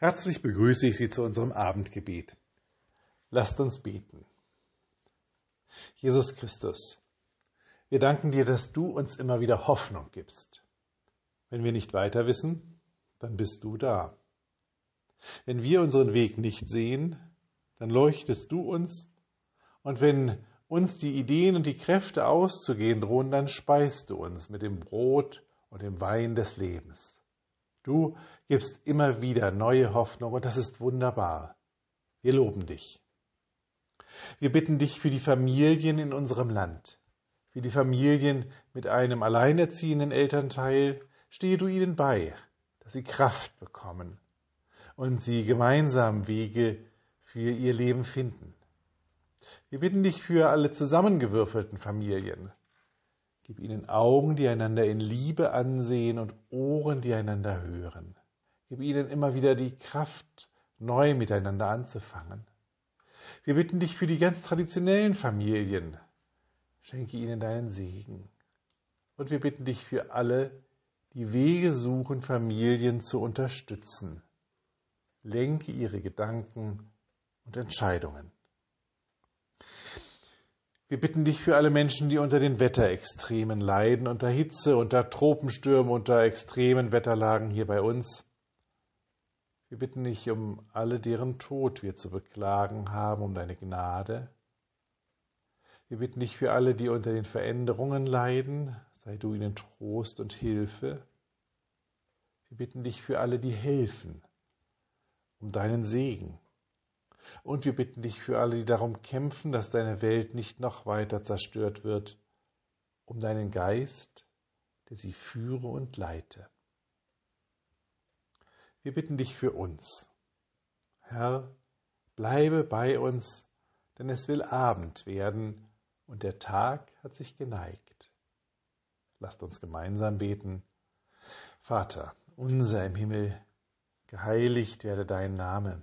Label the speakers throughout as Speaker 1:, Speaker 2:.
Speaker 1: Herzlich begrüße ich Sie zu unserem Abendgebet. Lasst uns beten. Jesus Christus, wir danken dir, dass du uns immer wieder Hoffnung gibst. Wenn wir nicht weiter wissen, dann bist du da. Wenn wir unseren Weg nicht sehen, dann leuchtest du uns, und wenn uns die Ideen und die Kräfte auszugehen drohen, dann speist du uns mit dem Brot und dem Wein des Lebens. Du gibst immer wieder neue Hoffnung und das ist wunderbar. Wir loben dich. Wir bitten dich für die Familien in unserem Land, für die Familien mit einem alleinerziehenden Elternteil, stehe du ihnen bei, dass sie Kraft bekommen und sie gemeinsam Wege für ihr Leben finden. Wir bitten dich für alle zusammengewürfelten Familien, Gib ihnen Augen, die einander in Liebe ansehen und Ohren, die einander hören. Gib ihnen immer wieder die Kraft, neu miteinander anzufangen. Wir bitten dich für die ganz traditionellen Familien. Schenke ihnen deinen Segen. Und wir bitten dich für alle, die Wege suchen, Familien zu unterstützen. Lenke ihre Gedanken und Entscheidungen. Wir bitten dich für alle Menschen, die unter den Wetterextremen leiden, unter Hitze, unter Tropenstürmen, unter extremen Wetterlagen hier bei uns. Wir bitten dich um alle, deren Tod wir zu beklagen haben, um deine Gnade. Wir bitten dich für alle, die unter den Veränderungen leiden, sei du ihnen Trost und Hilfe. Wir bitten dich für alle, die helfen, um deinen Segen. Und wir bitten dich für alle, die darum kämpfen, dass deine Welt nicht noch weiter zerstört wird, um deinen Geist, der sie führe und leite. Wir bitten dich für uns. Herr, bleibe bei uns, denn es will Abend werden und der Tag hat sich geneigt. Lasst uns gemeinsam beten. Vater, unser im Himmel, geheiligt werde dein Name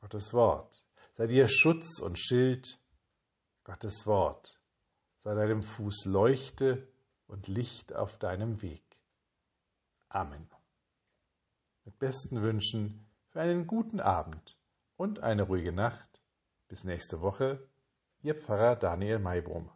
Speaker 1: Gottes Wort sei dir Schutz und Schild, Gottes Wort sei deinem Fuß Leuchte und Licht auf deinem Weg. Amen. Mit besten Wünschen für einen guten Abend und eine ruhige Nacht. Bis nächste Woche, Ihr Pfarrer Daniel Maybrum.